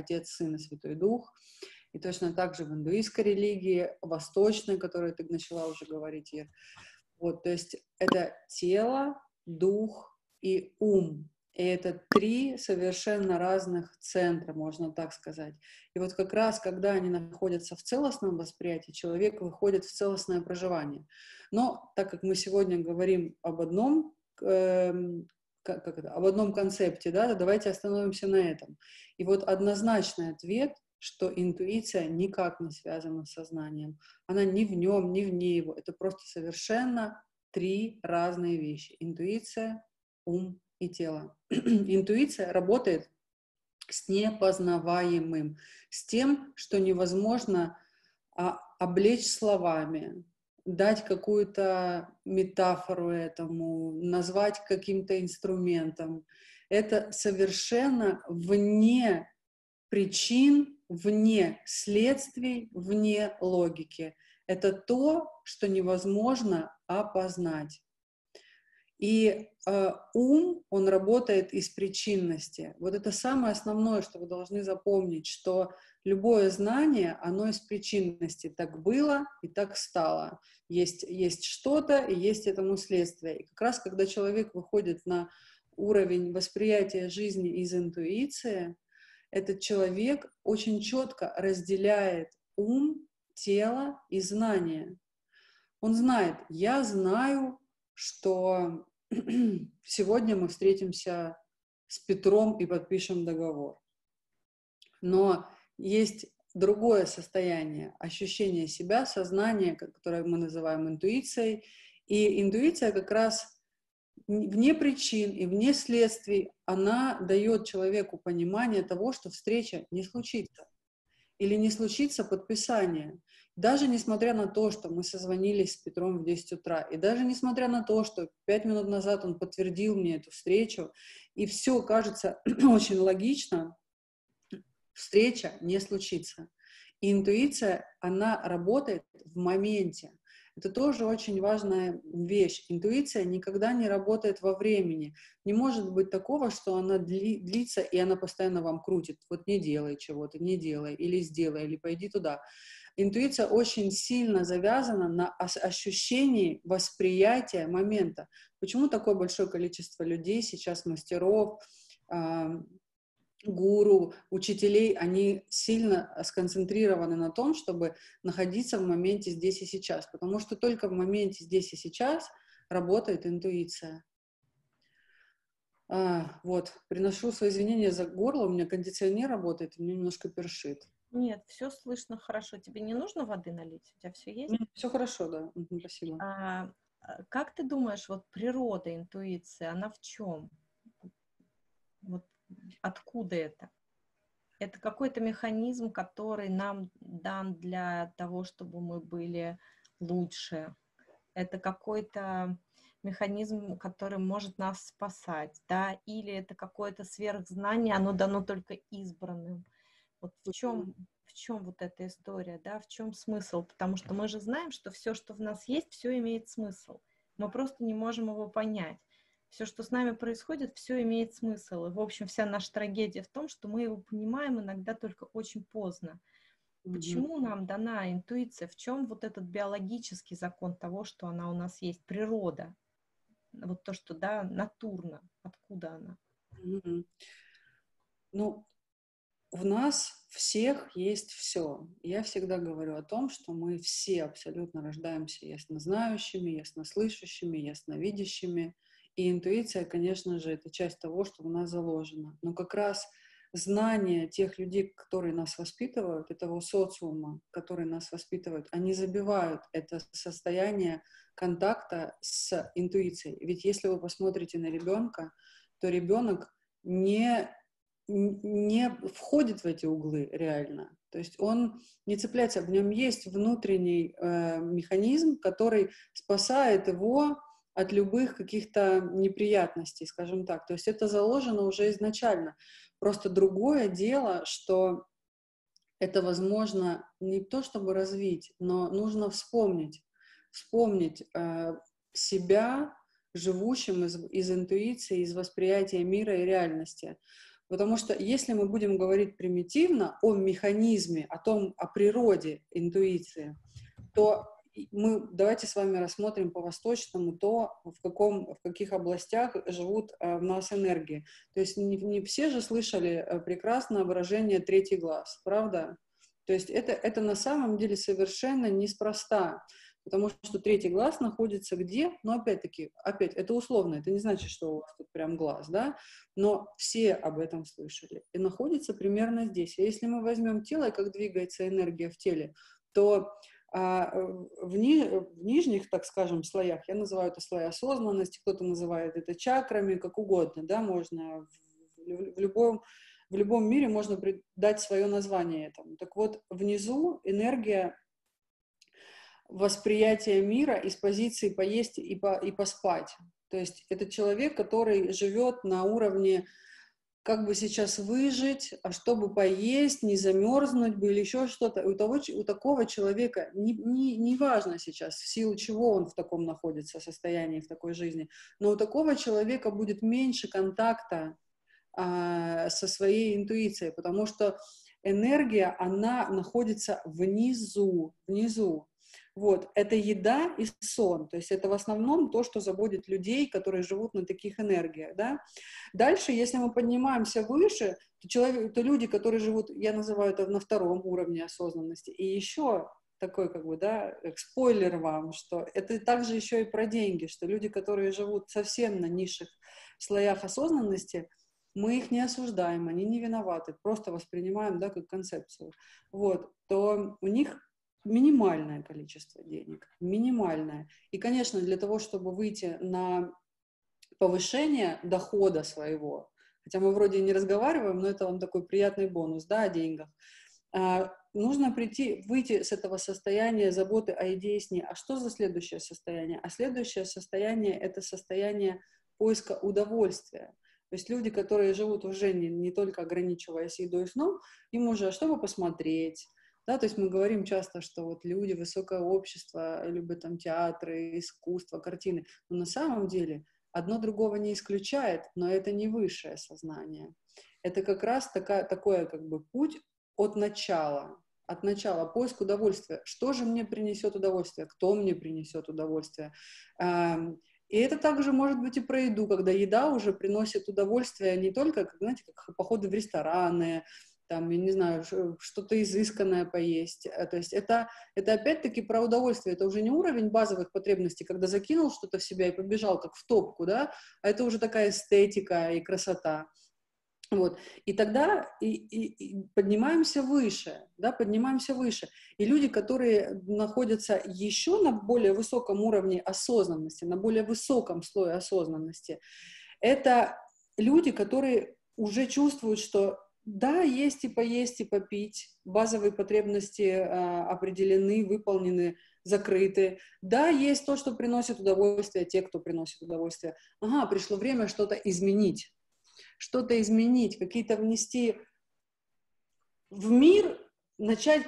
Отец, Сын и Святой Дух. И точно так же в индуистской религии, восточной, которую ты начала уже говорить, Ир. Вот, то есть это тело, дух и ум. И это три совершенно разных центра, можно так сказать. И вот как раз, когда они находятся в целостном восприятии, человек выходит в целостное проживание. Но так как мы сегодня говорим об одном, э, как, это, об одном концепте, да, давайте остановимся на этом. И вот однозначный ответ, что интуиция никак не связана с сознанием. Она ни в нем, ни вне его. Это просто совершенно три разные вещи. Интуиция, ум и тело. Интуиция работает с непознаваемым, с тем, что невозможно а, облечь словами, дать какую-то метафору этому, назвать каким-то инструментом. Это совершенно вне причин, вне следствий, вне логики. Это то, что невозможно опознать. И э, ум, он работает из причинности. Вот это самое основное, что вы должны запомнить, что любое знание, оно из причинности. Так было и так стало. Есть, есть что-то и есть этому следствие. И как раз, когда человек выходит на уровень восприятия жизни из интуиции, этот человек очень четко разделяет ум, тело и знание. Он знает, я знаю, что сегодня мы встретимся с Петром и подпишем договор. Но есть другое состояние, ощущение себя, сознание, которое мы называем интуицией. И интуиция как раз вне причин и вне следствий, она дает человеку понимание того, что встреча не случится. Или не случится подписание. Даже несмотря на то, что мы созвонились с Петром в 10 утра, и даже несмотря на то, что 5 минут назад он подтвердил мне эту встречу, и все кажется очень логично, встреча не случится. И интуиция, она работает в моменте. Это тоже очень важная вещь. Интуиция никогда не работает во времени. Не может быть такого, что она дли, длится, и она постоянно вам крутит. Вот не делай чего-то, не делай, или сделай, или пойди туда интуиция очень сильно завязана на ощущении восприятия момента. Почему такое большое количество людей сейчас, мастеров, гуру, учителей, они сильно сконцентрированы на том, чтобы находиться в моменте здесь и сейчас, потому что только в моменте здесь и сейчас работает интуиция. А, вот, приношу свои извинения за горло, у меня кондиционер работает, у меня немножко першит. Нет, все слышно хорошо. Тебе не нужно воды налить? У тебя все есть? Все хорошо, да. Спасибо. А, а, как ты думаешь, вот природа интуиции, она в чем? Вот откуда это? Это какой-то механизм, который нам дан для того, чтобы мы были лучше. Это какой-то механизм, который может нас спасать, да, или это какое-то сверхзнание, оно дано только избранным. Вот в чем, в чем вот эта история, да, в чем смысл? Потому что мы же знаем, что все, что в нас есть, все имеет смысл. Мы просто не можем его понять. Все, что с нами происходит, все имеет смысл. И, в общем, вся наша трагедия в том, что мы его понимаем иногда только очень поздно. Почему mm-hmm. нам дана интуиция? В чем вот этот биологический закон того, что она у нас есть, природа? Вот то, что, да, натурно, откуда она? Mm-hmm. Ну, в нас всех есть все. Я всегда говорю о том, что мы все абсолютно рождаемся яснознающими, яснослышащими, ясновидящими. И интуиция, конечно же, это часть того, что в нас заложено. Но как раз знание тех людей, которые нас воспитывают, этого социума, который нас воспитывают, они забивают это состояние контакта с интуицией. Ведь если вы посмотрите на ребенка, то ребенок не не входит в эти углы реально. То есть он не цепляется, в нем есть внутренний э, механизм, который спасает его от любых каких-то неприятностей, скажем так. То есть это заложено уже изначально. Просто другое дело, что это возможно не то чтобы развить, но нужно вспомнить, вспомнить э, себя живущим из, из интуиции, из восприятия мира и реальности. Потому что если мы будем говорить примитивно о механизме, о том, о природе интуиции, то мы давайте с вами рассмотрим по восточному то, в, каком, в каких областях живут э, в нас энергии. То есть не, не все же слышали э, прекрасно выражение «третий глаз», правда? То есть это, это на самом деле совершенно неспроста, потому что третий глаз находится где? Но опять-таки, опять, это условно, это не значит, что у вас тут прям глаз, да? Но все об этом слышали. И находится примерно здесь. И если мы возьмем тело, и как двигается энергия в теле, то а в, ни, в нижних, так скажем, слоях, я называю это слои осознанности, кто-то называет это чакрами, как угодно, да, можно в, в любом в любом мире можно дать свое название этому. Так вот, внизу энергия восприятия мира из позиции поесть и, по, и поспать. То есть это человек, который живет на уровне как бы сейчас выжить, а чтобы поесть, не замерзнуть бы или еще что-то. У, того, у такого человека не, не, не важно сейчас, в силу чего он в таком находится состоянии, в такой жизни, но у такого человека будет меньше контакта а, со своей интуицией, потому что энергия, она находится внизу, внизу. Вот, это еда и сон, то есть это в основном то, что заботит людей, которые живут на таких энергиях, да. Дальше, если мы поднимаемся выше, то, человек, то люди, которые живут, я называю это на втором уровне осознанности, и еще такой, как бы, да, спойлер вам, что это также еще и про деньги, что люди, которые живут совсем на низших слоях осознанности, мы их не осуждаем, они не виноваты, просто воспринимаем, да, как концепцию, вот, то у них минимальное количество денег, минимальное. И, конечно, для того, чтобы выйти на повышение дохода своего, хотя мы вроде не разговариваем, но это вам такой приятный бонус, да, о деньгах, а, нужно прийти, выйти с этого состояния заботы о идее сне. А что за следующее состояние? А следующее состояние — это состояние поиска удовольствия. То есть люди, которые живут уже не, не только ограничиваясь едой и сном, им уже а чтобы посмотреть, да, то есть мы говорим часто, что вот люди, высокое общество любят там театры, искусство, картины. Но на самом деле одно другого не исключает, но это не высшее сознание. Это как раз такая, такое как бы путь от начала, от начала поиск удовольствия. Что же мне принесет удовольствие? Кто мне принесет удовольствие? И это также может быть и про еду, когда еда уже приносит удовольствие не только, как, знаете, как походы в рестораны, там, я не знаю, что-то изысканное поесть. Э, то есть это, это опять-таки про удовольствие. Это уже не уровень базовых потребностей, когда закинул что-то в себя и побежал, как в топку, да, а это уже такая эстетика и красота. Вот. И тогда и, и, и поднимаемся выше, да, поднимаемся выше. И люди, которые находятся еще на более высоком уровне осознанности, на более высоком слое осознанности, это люди, которые уже чувствуют, что да, есть и поесть, и попить. Базовые потребности э, определены, выполнены, закрыты. Да, есть то, что приносит удовольствие, те, кто приносит удовольствие. Ага, пришло время что-то изменить. Что-то изменить, какие-то внести в мир начать,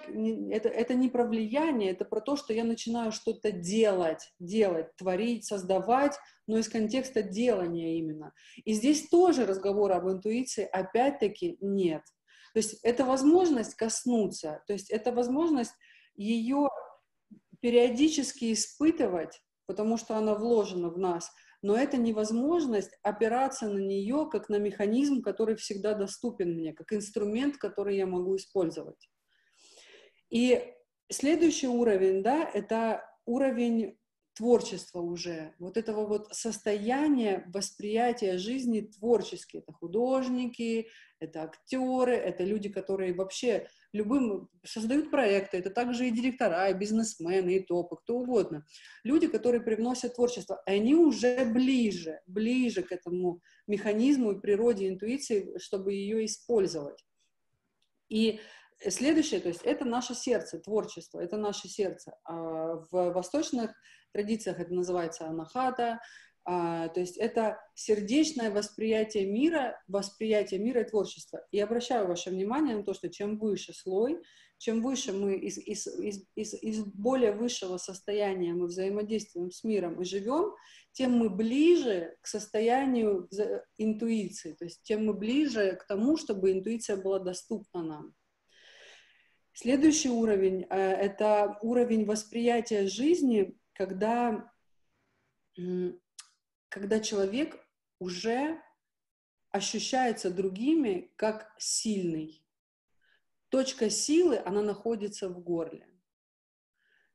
это, это не про влияние, это про то, что я начинаю что-то делать, делать, творить, создавать, но из контекста делания именно. И здесь тоже разговора об интуиции опять-таки нет. То есть это возможность коснуться, то есть это возможность ее периодически испытывать, потому что она вложена в нас, но это невозможность опираться на нее как на механизм, который всегда доступен мне, как инструмент, который я могу использовать. И следующий уровень, да, это уровень творчества уже, вот этого вот состояния восприятия жизни творчески. Это художники, это актеры, это люди, которые вообще любым создают проекты, это также и директора, и бизнесмены, и топы, кто угодно. Люди, которые привносят творчество, они уже ближе, ближе к этому механизму и природе интуиции, чтобы ее использовать. И Следующее, то есть это наше сердце, творчество, это наше сердце. А в восточных традициях это называется анахата, а, то есть это сердечное восприятие мира, восприятие мира и творчества. И обращаю ваше внимание на то, что чем выше слой, чем выше мы из, из, из, из, из более высшего состояния мы взаимодействуем с миром и живем, тем мы ближе к состоянию интуиции, то есть тем мы ближе к тому, чтобы интуиция была доступна нам. Следующий уровень э, — это уровень восприятия жизни, когда, когда человек уже ощущается другими как сильный. Точка силы, она находится в горле.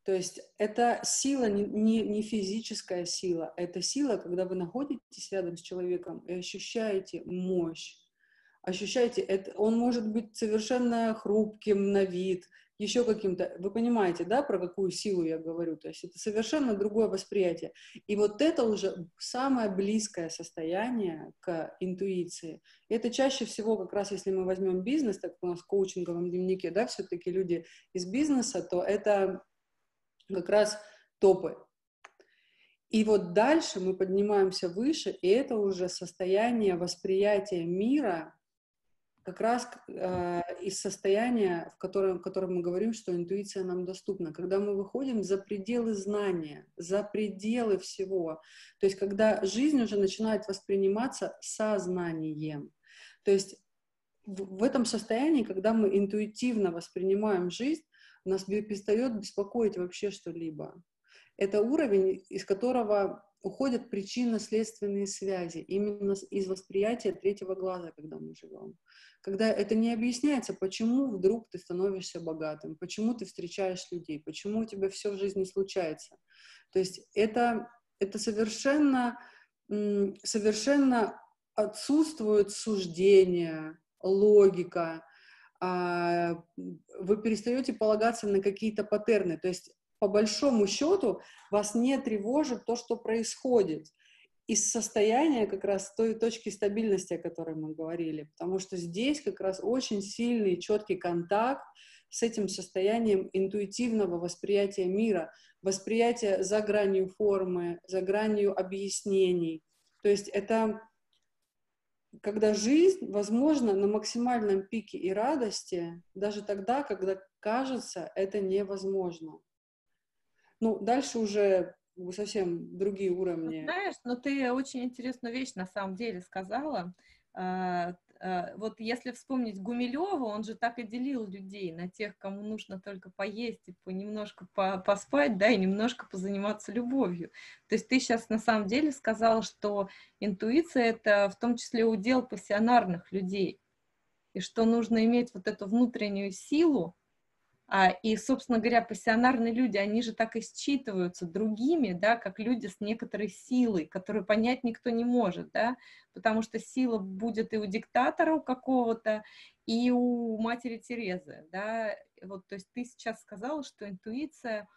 То есть это сила не, не, физическая сила, это сила, когда вы находитесь рядом с человеком и ощущаете мощь, ощущаете, это, он может быть совершенно хрупким на вид, еще каким-то, вы понимаете, да, про какую силу я говорю, то есть это совершенно другое восприятие. И вот это уже самое близкое состояние к интуиции. Это чаще всего, как раз если мы возьмем бизнес, так как у нас в коучинговом дневнике, да, все-таки люди из бизнеса, то это как раз топы. И вот дальше мы поднимаемся выше, и это уже состояние восприятия мира как раз э, из состояния, в котором, в котором мы говорим, что интуиция нам доступна, когда мы выходим за пределы знания, за пределы всего, то есть когда жизнь уже начинает восприниматься сознанием. То есть в, в этом состоянии, когда мы интуитивно воспринимаем жизнь, нас перестает беспокоить вообще что-либо. Это уровень, из которого уходят причинно-следственные связи, именно из восприятия третьего глаза, когда мы живем. Когда это не объясняется, почему вдруг ты становишься богатым, почему ты встречаешь людей, почему у тебя все в жизни случается. То есть это, это совершенно, совершенно отсутствует суждение, логика, а, вы перестаете полагаться на какие-то паттерны. То есть по большому счету вас не тревожит то, что происходит из состояния как раз той точки стабильности, о которой мы говорили, потому что здесь как раз очень сильный, четкий контакт с этим состоянием интуитивного восприятия мира, восприятия за гранью формы, за гранью объяснений. То есть это когда жизнь, возможно, на максимальном пике и радости, даже тогда, когда кажется, это невозможно. Ну, дальше уже совсем другие уровни. Знаешь, но ты очень интересную вещь на самом деле сказала. А, а, вот если вспомнить Гумилева, он же так и делил людей на тех, кому нужно только поесть и немножко поспать, да, и немножко позаниматься любовью. То есть ты сейчас на самом деле сказала, что интуиция — это в том числе удел пассионарных людей, и что нужно иметь вот эту внутреннюю силу, и, собственно говоря, пассионарные люди, они же так и считываются другими, да, как люди с некоторой силой, которую понять никто не может, да, потому что сила будет и у диктатора у какого-то, и у матери Терезы, да, вот, то есть ты сейчас сказала, что интуиция,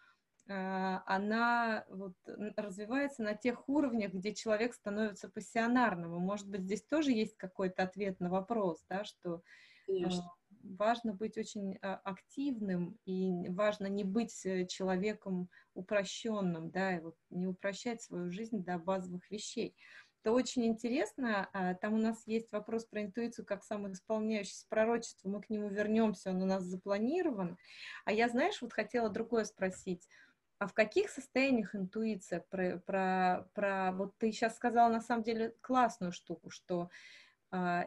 а, она вот развивается на тех уровнях, где человек становится пассионарным, может быть, здесь тоже есть какой-то ответ на вопрос, да, что Конечно важно быть очень а, активным и важно не быть э, человеком упрощенным, да, и вот не упрощать свою жизнь до базовых вещей. Это очень интересно. А, там у нас есть вопрос про интуицию как самоисполняющееся пророчество. Мы к нему вернемся, он у нас запланирован. А я, знаешь, вот хотела другое спросить. А в каких состояниях интуиция про, про, про вот ты сейчас сказала на самом деле классную штуку, что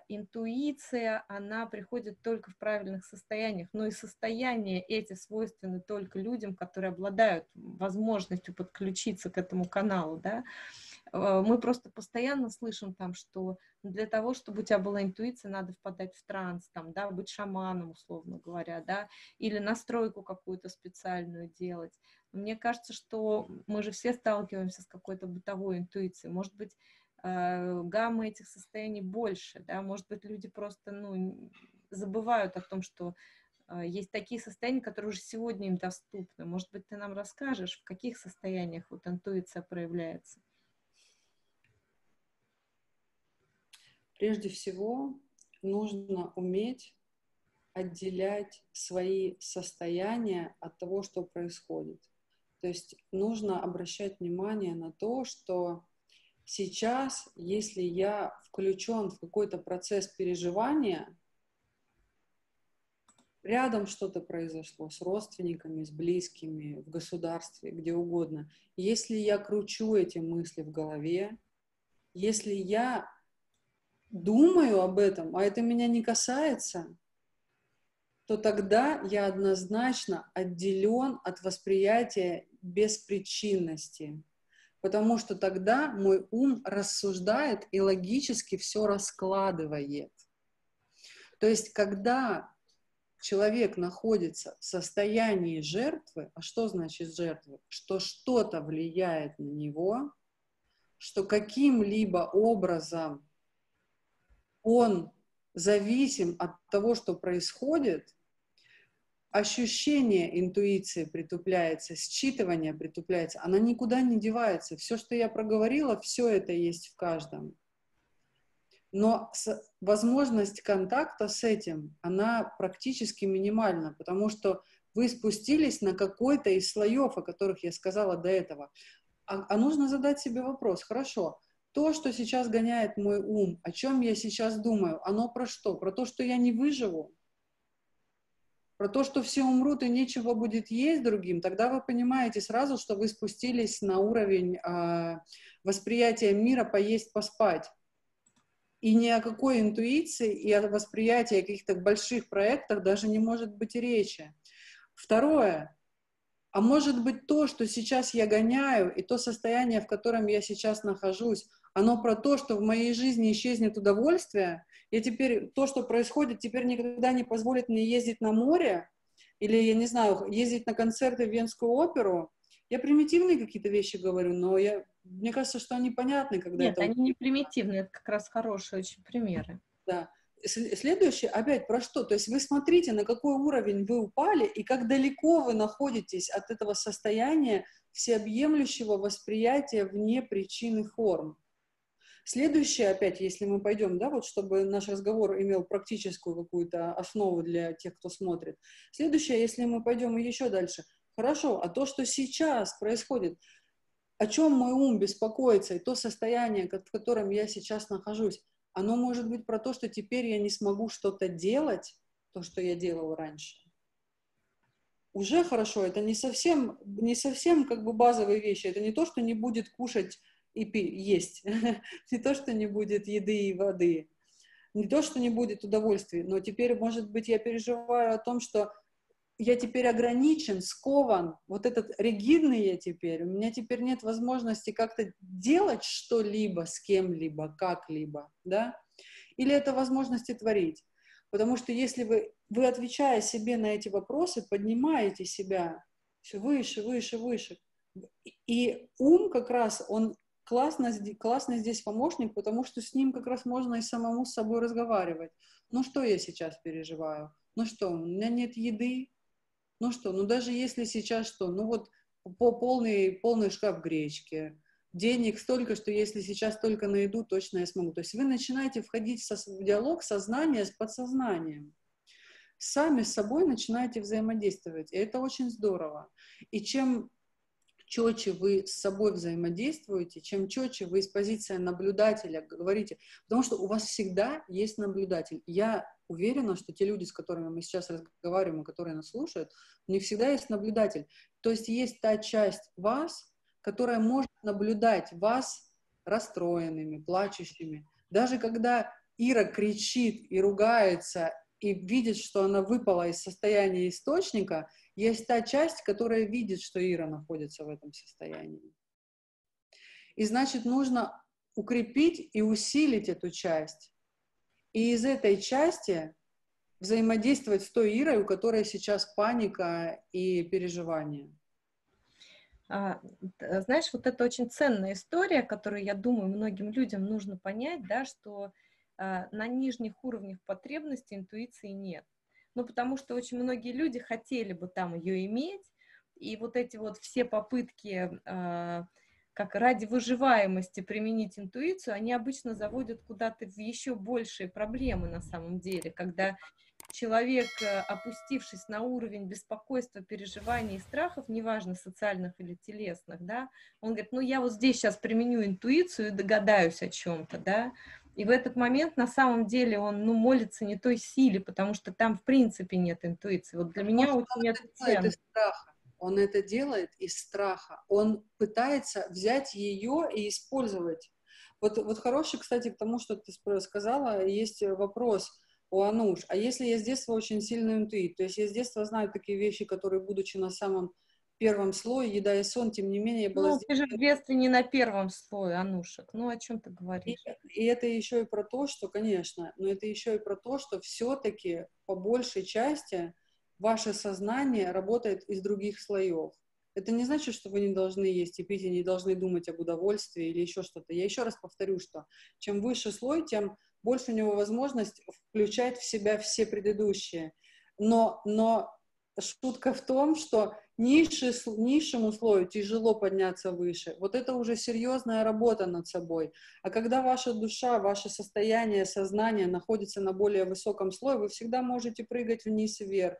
интуиция, она приходит только в правильных состояниях, но и состояния эти свойственны только людям, которые обладают возможностью подключиться к этому каналу, да. А, мы просто постоянно слышим там, что для того, чтобы у тебя была интуиция, надо впадать в транс, там, да, быть шаманом, условно говоря, да, или настройку какую-то специальную делать. Мне кажется, что мы же все сталкиваемся с какой-то бытовой интуицией. Может быть, э, гамма этих состояний больше, да, может быть, люди просто, ну, забывают о том, что э, есть такие состояния, которые уже сегодня им доступны. Может быть, ты нам расскажешь, в каких состояниях вот интуиция проявляется? Прежде всего, нужно уметь отделять свои состояния от того, что происходит. То есть нужно обращать внимание на то, что Сейчас, если я включен в какой-то процесс переживания, рядом что-то произошло с родственниками, с близкими, в государстве, где угодно. Если я кручу эти мысли в голове, если я думаю об этом, а это меня не касается, то тогда я однозначно отделен от восприятия беспричинности, потому что тогда мой ум рассуждает и логически все раскладывает. То есть, когда человек находится в состоянии жертвы, а что значит жертвы? Что что-то влияет на него, что каким-либо образом он зависим от того, что происходит, ощущение интуиции притупляется, считывание притупляется, она никуда не девается. Все, что я проговорила, все это есть в каждом. Но возможность контакта с этим, она практически минимальна, потому что вы спустились на какой-то из слоев, о которых я сказала до этого. А, а нужно задать себе вопрос, хорошо, то, что сейчас гоняет мой ум, о чем я сейчас думаю, оно про что? Про то, что я не выживу? Про то, что все умрут и нечего будет есть другим? Тогда вы понимаете сразу, что вы спустились на уровень э, восприятия мира поесть, поспать и ни о какой интуиции и о восприятии каких-то больших проектах даже не может быть речи. Второе. А может быть то, что сейчас я гоняю, и то состояние, в котором я сейчас нахожусь, оно про то, что в моей жизни исчезнет удовольствие, и теперь то, что происходит, теперь никогда не позволит мне ездить на море, или, я не знаю, ездить на концерты в Венскую оперу. Я примитивные какие-то вещи говорю, но я мне кажется, что они понятны, когда Нет, это... они не примитивные, это как раз хорошие очень примеры. Да. Следующее, опять про что? То есть вы смотрите, на какой уровень вы упали и как далеко вы находитесь от этого состояния всеобъемлющего восприятия вне причины форм. Следующее, опять, если мы пойдем, да, вот чтобы наш разговор имел практическую какую-то основу для тех, кто смотрит. Следующее, если мы пойдем еще дальше. Хорошо, а то, что сейчас происходит, о чем мой ум беспокоится, и то состояние, в котором я сейчас нахожусь, оно может быть про то, что теперь я не смогу что-то делать, то, что я делал раньше. Уже хорошо, это не совсем, не совсем как бы базовые вещи, это не то, что не будет кушать и есть, не то, что не будет еды и воды, не то, что не будет удовольствия, но теперь, может быть, я переживаю о том, что я теперь ограничен, скован, вот этот ригидный я теперь, у меня теперь нет возможности как-то делать что-либо с кем-либо, как-либо, да? Или это возможности творить? Потому что если вы, вы, отвечая себе на эти вопросы, поднимаете себя все выше, выше, выше, и ум как раз, он классно, классный здесь помощник, потому что с ним как раз можно и самому с собой разговаривать. Ну что я сейчас переживаю? Ну что, у меня нет еды, ну что, ну даже если сейчас что, ну вот по полный, полный шкаф гречки, денег столько, что если сейчас только найду, точно я смогу. То есть вы начинаете входить в диалог сознания с подсознанием. Сами с собой начинаете взаимодействовать. И это очень здорово. И чем четче вы с собой взаимодействуете, чем четче вы из позиции наблюдателя говорите, потому что у вас всегда есть наблюдатель. Я уверена, что те люди, с которыми мы сейчас разговариваем и которые нас слушают, у них всегда есть наблюдатель. То есть есть та часть вас, которая может наблюдать вас расстроенными, плачущими. Даже когда Ира кричит и ругается и видит, что она выпала из состояния источника, есть та часть, которая видит, что Ира находится в этом состоянии. И значит, нужно укрепить и усилить эту часть. И из этой части взаимодействовать с той Ирой, у которой сейчас паника и переживания. А, знаешь, вот это очень ценная история, которую, я думаю, многим людям нужно понять, да, что а, на нижних уровнях потребностей интуиции нет. Ну, потому что очень многие люди хотели бы там ее иметь, и вот эти вот все попытки а, как ради выживаемости применить интуицию, они обычно заводят куда-то в еще большие проблемы на самом деле, когда человек, э, опустившись на уровень беспокойства, переживаний и страхов, неважно, социальных или телесных, да, он говорит, ну, я вот здесь сейчас применю интуицию и догадаюсь о чем-то, да, И в этот момент на самом деле он ну, молится не той силе, потому что там в принципе нет интуиции. Вот для меня очень это ценно. Из страха. Он это делает из страха. Он пытается взять ее и использовать. Вот, вот хороший, кстати, к тому, что ты сказала, есть вопрос у Ануш. А если я с детства очень сильный интуит, то есть я с детства знаю такие вещи, которые, будучи на самом первом слое, еда и сон, тем не менее, была... Ну, ты же в детстве не на первом слое, Анушек. Ну, о чем ты говоришь? И, и это еще и про то, что, конечно, но это еще и про то, что все-таки по большей части ваше сознание работает из других слоев. Это не значит, что вы не должны есть и пить, и не должны думать об удовольствии или еще что-то. Я еще раз повторю, что чем выше слой, тем больше у него возможность включать в себя все предыдущие. Но, но шутка в том, что низший, низшему слою тяжело подняться выше. Вот это уже серьезная работа над собой. А когда ваша душа, ваше состояние, сознание находится на более высоком слое, вы всегда можете прыгать вниз и вверх.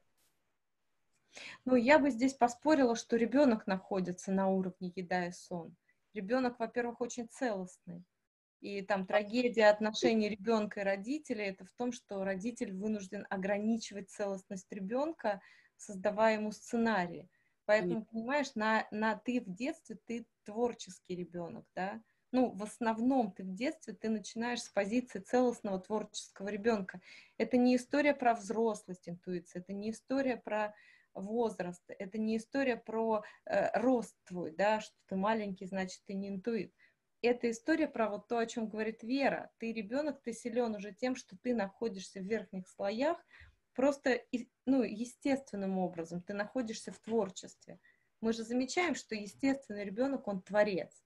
Ну, я бы здесь поспорила, что ребенок находится на уровне еда и сон. Ребенок, во-первых, очень целостный. И там трагедия отношений ребенка и родителей это в том, что родитель вынужден ограничивать целостность ребенка, создавая ему сценарии. Поэтому, понимаешь, на, на ты в детстве, ты творческий ребенок, да? Ну, в основном ты в детстве, ты начинаешь с позиции целостного творческого ребенка. Это не история про взрослость интуиции, это не история про возраст, это не история про э, рост твой, да, что ты маленький, значит, ты не интуит. Это история про вот то, о чем говорит Вера. Ты ребенок, ты силен уже тем, что ты находишься в верхних слоях, просто ну, естественным образом ты находишься в творчестве. Мы же замечаем, что естественный ребенок, он творец.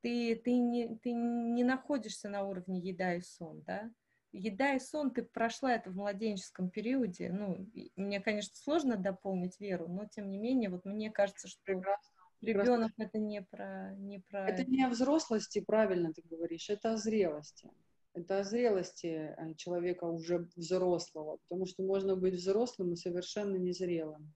Ты, ты, не, ты не находишься на уровне еда и сон, да? Еда и сон, ты прошла это в младенческом периоде. Ну, мне, конечно, сложно дополнить веру, но тем не менее, вот мне кажется, что Прекрасно. ребенок это не про, не про... Это не о взрослости, правильно ты говоришь, это о зрелости это о зрелости э, человека уже взрослого, потому что можно быть взрослым и совершенно незрелым.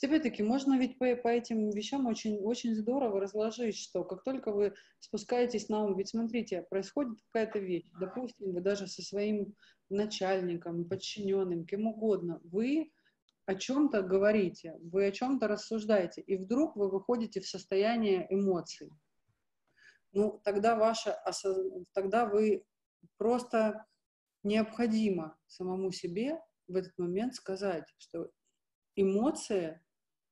Опять-таки, можно ведь по, по этим вещам очень, очень здорово разложить, что как только вы спускаетесь на ум, ведь смотрите, происходит какая-то вещь, допустим, вы даже со своим начальником, подчиненным, кем угодно, вы о чем-то говорите, вы о чем-то рассуждаете, и вдруг вы выходите в состояние эмоций. Ну, тогда, ваше, тогда вы Просто необходимо самому себе в этот момент сказать, что эмоции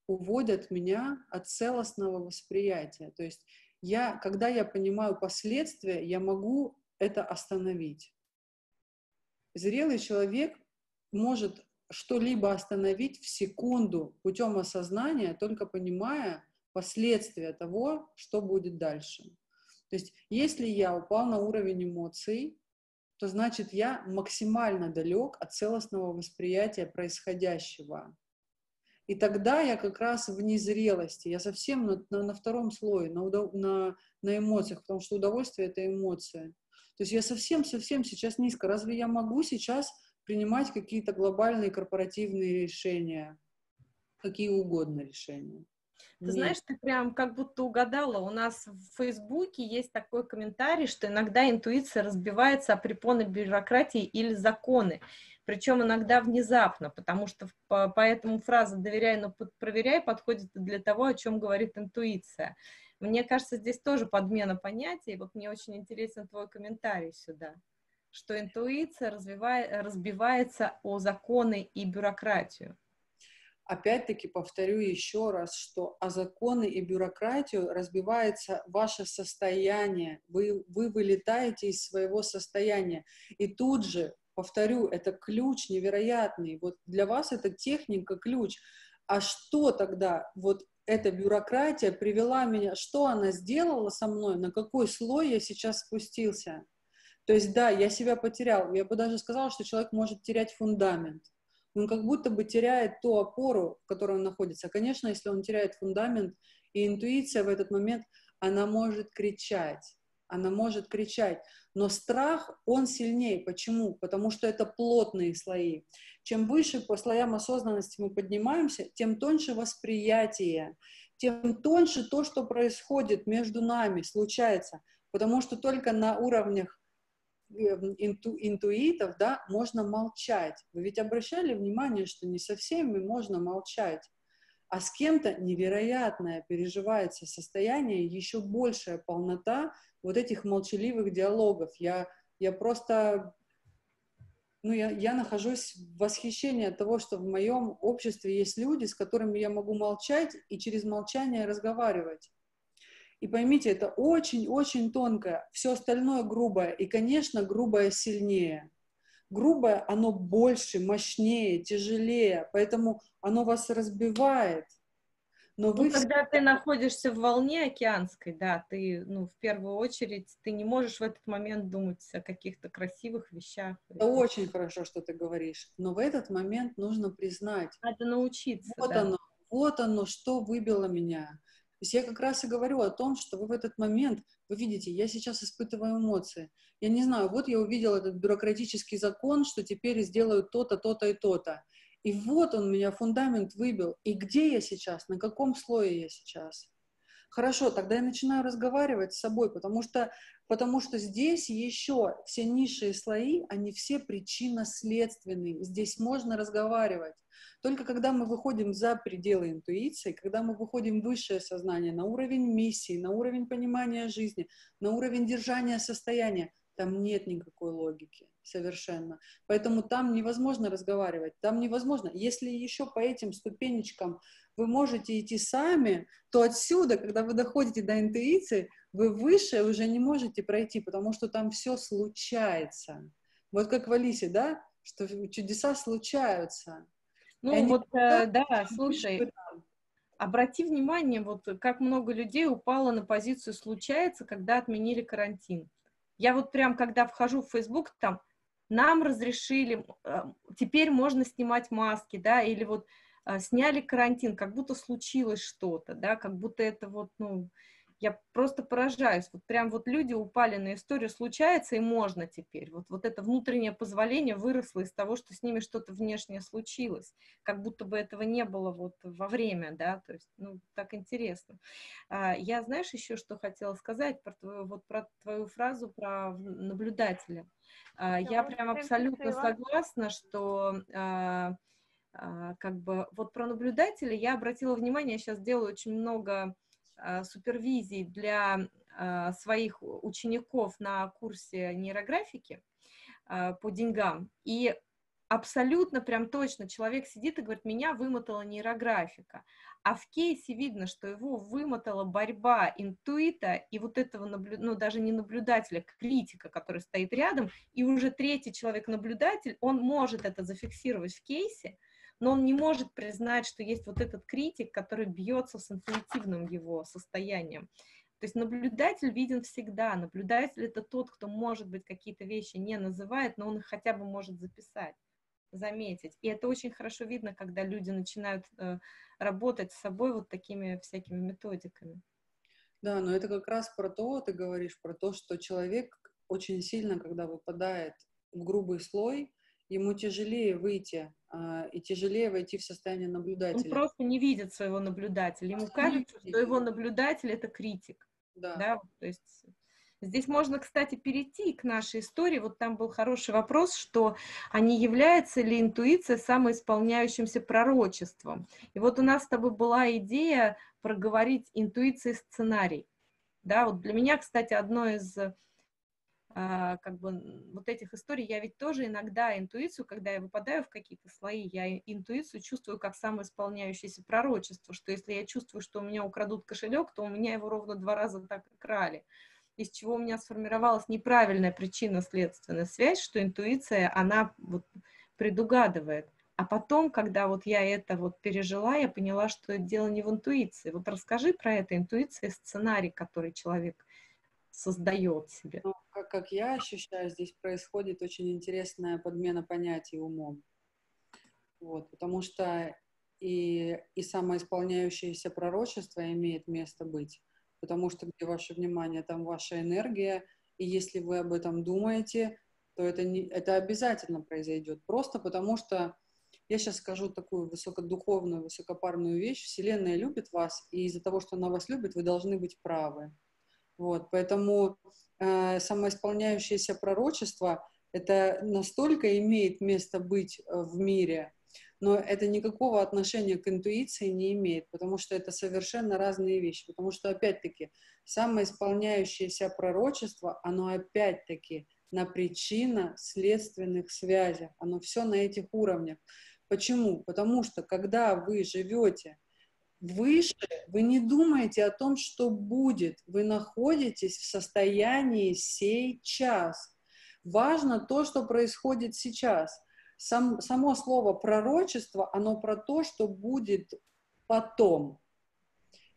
уводят меня от целостного восприятия. То есть я, когда я понимаю последствия, я могу это остановить. Зрелый человек может что-либо остановить в секунду путем осознания, только понимая последствия того, что будет дальше. То есть если я упал на уровень эмоций, то значит я максимально далек от целостного восприятия происходящего. И тогда я как раз в незрелости, я совсем на, на, на втором слое, на, на, на эмоциях, потому что удовольствие — это эмоция. То есть я совсем-совсем сейчас низко. Разве я могу сейчас принимать какие-то глобальные корпоративные решения? Какие угодно решения? Ты знаешь, ты прям как будто угадала. У нас в Фейсбуке есть такой комментарий, что иногда интуиция разбивается о препоны бюрократии или законы. Причем иногда внезапно, потому что поэтому фраза «доверяй, но проверяй» подходит для того, о чем говорит интуиция. Мне кажется, здесь тоже подмена понятий. Вот мне очень интересен твой комментарий сюда, что интуиция развивает, разбивается о законы и бюрократию. Опять-таки повторю еще раз, что о законы и бюрократию разбивается ваше состояние. Вы, вы вылетаете из своего состояния. И тут же, повторю, это ключ невероятный. Вот для вас это техника, ключ. А что тогда вот эта бюрократия привела меня, что она сделала со мной, на какой слой я сейчас спустился? То есть, да, я себя потерял. Я бы даже сказала, что человек может терять фундамент он как будто бы теряет ту опору, в которой он находится. Конечно, если он теряет фундамент, и интуиция в этот момент, она может кричать, она может кричать, но страх, он сильнее. Почему? Потому что это плотные слои. Чем выше по слоям осознанности мы поднимаемся, тем тоньше восприятие, тем тоньше то, что происходит между нами, случается. Потому что только на уровнях инту, интуитов, да, можно молчать. Вы ведь обращали внимание, что не со всеми можно молчать, а с кем-то невероятное переживается состояние, еще большая полнота вот этих молчаливых диалогов. Я, я просто ну, я, я нахожусь в восхищении от того, что в моем обществе есть люди, с которыми я могу молчать и через молчание разговаривать. И поймите, это очень-очень тонкое, все остальное грубое, и, конечно, грубое сильнее. Грубое, оно больше, мощнее, тяжелее, поэтому оно вас разбивает. Но ну, вы когда все... ты находишься в волне океанской, да, ты, ну, в первую очередь, ты не можешь в этот момент думать о каких-то красивых вещах. Это очень хорошо, что ты говоришь, но в этот момент нужно признать. Надо научиться. Вот да. оно, вот оно, что выбило меня. То есть я как раз и говорю о том, что вы в этот момент, вы видите, я сейчас испытываю эмоции. Я не знаю, вот я увидел этот бюрократический закон, что теперь сделают то-то, то-то и то-то. И вот он меня фундамент выбил. И где я сейчас? На каком слое я сейчас? Хорошо, тогда я начинаю разговаривать с собой, потому что, потому что здесь еще все низшие слои, они все причинно-следственные. Здесь можно разговаривать. Только когда мы выходим за пределы интуиции, когда мы выходим в высшее сознание, на уровень миссии, на уровень понимания жизни, на уровень держания состояния, там нет никакой логики совершенно. Поэтому там невозможно разговаривать, там невозможно. Если еще по этим ступенечкам вы можете идти сами, то отсюда, когда вы доходите до интуиции, вы выше уже не можете пройти, потому что там все случается. Вот как в Алисе, да, что чудеса случаются. Ну вот, э, да, слушай, обрати внимание, вот как много людей упало на позицию «случается», когда отменили карантин. Я вот прям, когда вхожу в Facebook, там, нам разрешили, э, теперь можно снимать маски, да, или вот сняли карантин, как будто случилось что-то, да, как будто это вот, ну, я просто поражаюсь. Вот прям вот люди упали на историю, случается и можно теперь. Вот, вот это внутреннее позволение выросло из того, что с ними что-то внешнее случилось. Как будто бы этого не было вот во время, да, то есть, ну, так интересно. А, я, знаешь, еще что хотела сказать про твою, вот про твою фразу про наблюдателя. А, я прям абсолютно согласна, что а, а, как бы вот про наблюдателя я обратила внимание, я сейчас делаю очень много а, супервизий для а, своих учеников на курсе нейрографики а, по деньгам. И абсолютно прям точно человек сидит и говорит, меня вымотала нейрографика. А в кейсе видно, что его вымотала борьба интуита и вот этого, наблю... ну, даже не наблюдателя, критика, который стоит рядом, и уже третий человек-наблюдатель, он может это зафиксировать в кейсе, но он не может признать, что есть вот этот критик, который бьется с интуитивным его состоянием. То есть наблюдатель виден всегда. Наблюдатель это тот, кто, может быть, какие-то вещи не называет, но он их хотя бы может записать заметить. И это очень хорошо видно, когда люди начинают э, работать с собой вот такими всякими методиками. Да, но это как раз про то, ты говоришь, про то, что человек очень сильно, когда выпадает в грубый слой, ему тяжелее выйти а, и тяжелее войти в состояние наблюдателя. Он просто не видит своего наблюдателя. Ему кажется, что его наблюдатель это критик. Да. да. То есть здесь можно, кстати, перейти к нашей истории. Вот там был хороший вопрос, что а не является ли интуиция самоисполняющимся пророчеством. И вот у нас с тобой была идея проговорить интуиции сценарий. Да, вот для меня, кстати, одно из как бы вот этих историй, я ведь тоже иногда интуицию, когда я выпадаю в какие-то слои, я интуицию чувствую как самоисполняющееся пророчество, что если я чувствую, что у меня украдут кошелек, то у меня его ровно два раза так крали из чего у меня сформировалась неправильная причинно-следственная связь, что интуиция, она вот предугадывает. А потом, когда вот я это вот пережила, я поняла, что дело не в интуиции. Вот расскажи про это, интуиция, сценарий, который человек создает себе. Ну, как, как я ощущаю, здесь происходит очень интересная подмена понятий умом. Вот, потому что и, и самоисполняющееся пророчество имеет место быть. Потому что где ваше внимание, там ваша энергия. И если вы об этом думаете, то это, не, это обязательно произойдет. Просто потому что я сейчас скажу такую высокодуховную, высокопарную вещь. Вселенная любит вас, и из-за того, что она вас любит, вы должны быть правы. Вот, поэтому э, самоисполняющееся пророчество это настолько имеет место быть э, в мире, но это никакого отношения к интуиции не имеет, потому что это совершенно разные вещи. Потому что, опять-таки, самоисполняющееся пророчество, оно опять-таки на причинно-следственных связях, оно все на этих уровнях. Почему? Потому что, когда вы живете выше, вы не думаете о том, что будет. Вы находитесь в состоянии сейчас. Важно то, что происходит сейчас. Сам, само слово пророчество, оно про то, что будет потом.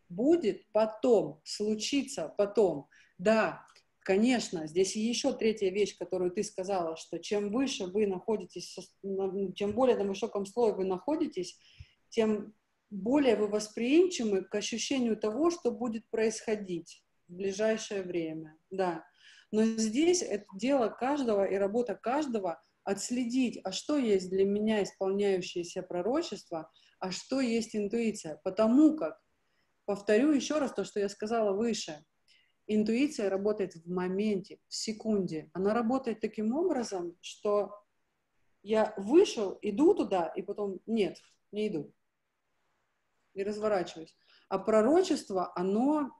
Будет потом, случится потом. Да, конечно, здесь еще третья вещь, которую ты сказала, что чем выше вы находитесь, чем более на высоком слое вы находитесь, тем более вы восприимчивы к ощущению того, что будет происходить в ближайшее время. Да. Но здесь это дело каждого и работа каждого отследить, а что есть для меня исполняющееся пророчество, а что есть интуиция. Потому как, повторю еще раз то, что я сказала выше, интуиция работает в моменте, в секунде. Она работает таким образом, что я вышел, иду туда, и потом нет, не иду и разворачиваюсь. А пророчество, оно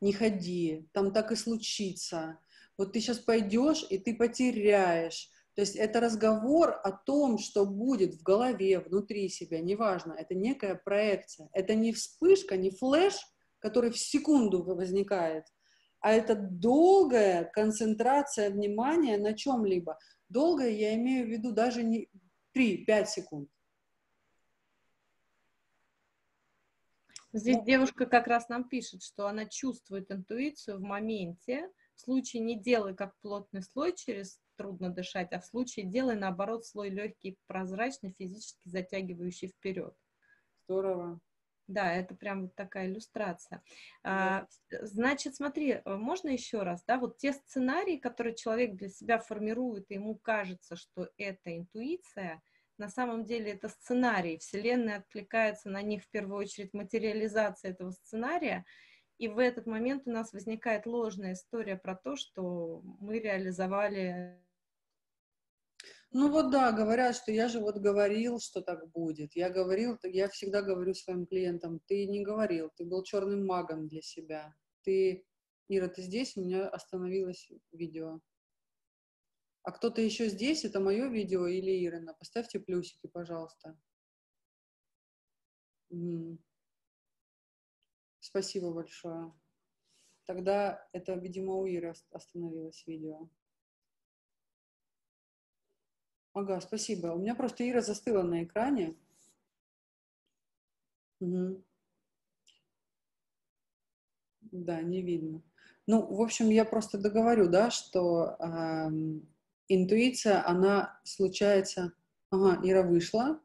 не ходи, там так и случится. Вот ты сейчас пойдешь, и ты потеряешь. То есть это разговор о том, что будет в голове, внутри себя, неважно. Это некая проекция. Это не вспышка, не флеш, который в секунду возникает, а это долгая концентрация внимания на чем-либо. Долгая я имею в виду даже не 3-5 секунд. Здесь девушка как раз нам пишет, что она чувствует интуицию в моменте. В случае не делай как плотный слой через трудно дышать, а в случае делай наоборот слой легкий, прозрачный, физически затягивающий вперед. Здорово. Да, это прям вот такая иллюстрация. А, значит, смотри, можно еще раз, да, вот те сценарии, которые человек для себя формирует, и ему кажется, что это интуиция, на самом деле это сценарий. Вселенная откликается на них в первую очередь материализация этого сценария, и в этот момент у нас возникает ложная история про то, что мы реализовали ну вот да, говорят, что я же вот говорил, что так будет. Я говорил, я всегда говорю своим клиентам, ты не говорил, ты был черным магом для себя. Ты, Ира, ты здесь, у меня остановилось видео. А кто-то еще здесь? Это мое видео или Ирина? Поставьте плюсики, пожалуйста. Спасибо большое. Тогда это, видимо, у Иры остановилось видео. Ага, спасибо. У меня просто Ира застыла на экране. Угу. Да, не видно. Ну, в общем, я просто договорю, да, что интуиция, она случается... Ага, Ира вышла.